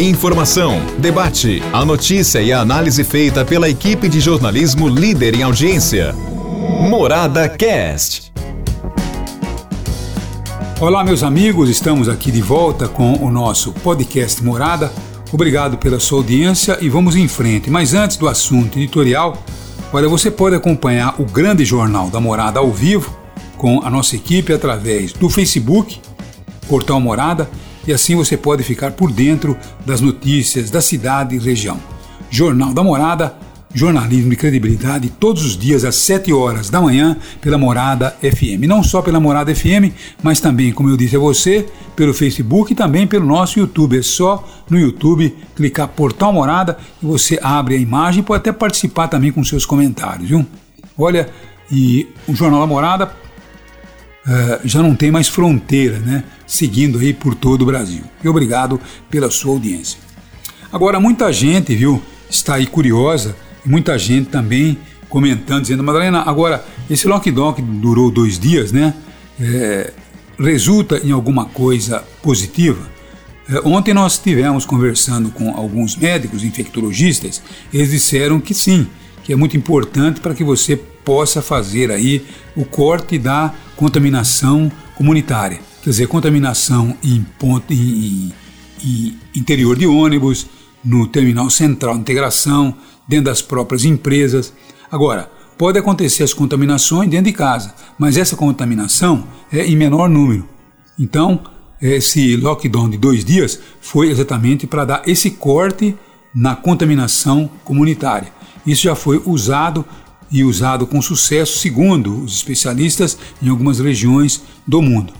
Informação, debate, a notícia e a análise feita pela equipe de jornalismo líder em audiência. Morada Cast. Olá, meus amigos, estamos aqui de volta com o nosso podcast Morada. Obrigado pela sua audiência e vamos em frente. Mas antes do assunto editorial, olha, você pode acompanhar o grande jornal da Morada ao vivo com a nossa equipe através do Facebook, Portal Morada e assim você pode ficar por dentro das notícias da cidade e região. Jornal da Morada, jornalismo de credibilidade todos os dias às 7 horas da manhã pela Morada FM. Não só pela Morada FM, mas também, como eu disse a você, pelo Facebook e também pelo nosso YouTube. É só no YouTube clicar Portal Morada e você abre a imagem e pode até participar também com seus comentários, viu? Olha, e o Jornal da Morada uh, já não tem mais fronteira, né? Seguindo aí por todo o Brasil. E obrigado pela sua audiência. Agora, muita gente, viu, está aí curiosa, e muita gente também comentando, dizendo, Madalena, agora, esse lockdown que durou dois dias, né? É, resulta em alguma coisa positiva? É, ontem nós estivemos conversando com alguns médicos infectologistas, eles disseram que sim, que é muito importante para que você possa fazer aí o corte da contaminação comunitária, quer dizer, contaminação em, ponto, em, em interior de ônibus, no terminal central de integração, dentro das próprias empresas. Agora, pode acontecer as contaminações dentro de casa, mas essa contaminação é em menor número. Então, esse lockdown de dois dias foi exatamente para dar esse corte na contaminação comunitária. Isso já foi usado e usado com sucesso, segundo os especialistas, em algumas regiões do mundo.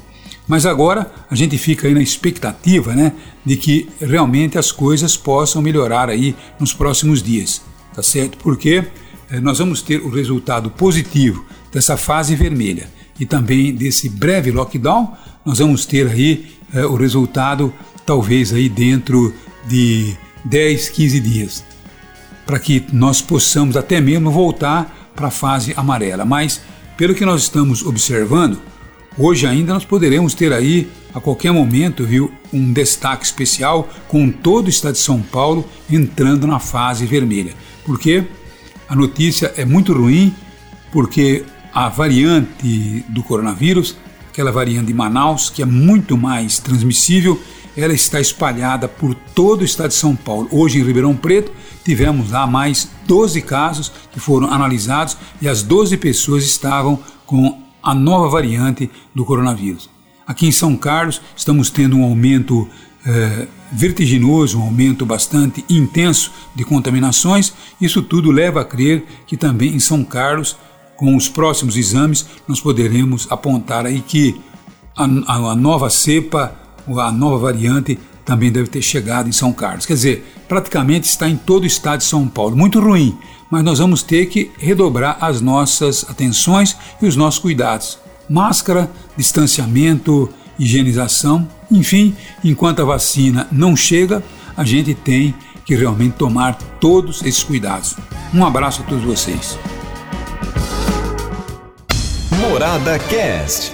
Mas agora a gente fica aí na expectativa né, de que realmente as coisas possam melhorar aí nos próximos dias, tá certo? Porque eh, nós vamos ter o resultado positivo dessa fase vermelha e também desse breve lockdown, nós vamos ter aí eh, o resultado talvez aí dentro de 10, 15 dias para que nós possamos até mesmo voltar para a fase amarela. Mas, pelo que nós estamos observando, hoje ainda nós poderemos ter aí, a qualquer momento, viu, um destaque especial com todo o estado de São Paulo entrando na fase vermelha. Porque a notícia é muito ruim, porque a variante do coronavírus, aquela variante de Manaus, que é muito mais transmissível, ela está espalhada por todo o estado de São Paulo. Hoje em Ribeirão Preto tivemos lá mais 12 casos que foram analisados e as 12 pessoas estavam com a nova variante do coronavírus. Aqui em São Carlos estamos tendo um aumento eh, vertiginoso, um aumento bastante intenso de contaminações. Isso tudo leva a crer que também em São Carlos, com os próximos exames, nós poderemos apontar aí que a, a, a nova cepa a nova variante também deve ter chegado em São Carlos. Quer dizer, praticamente está em todo o estado de São Paulo. Muito ruim, mas nós vamos ter que redobrar as nossas atenções e os nossos cuidados. Máscara, distanciamento, higienização, enfim, enquanto a vacina não chega, a gente tem que realmente tomar todos esses cuidados. Um abraço a todos vocês. Morada Cast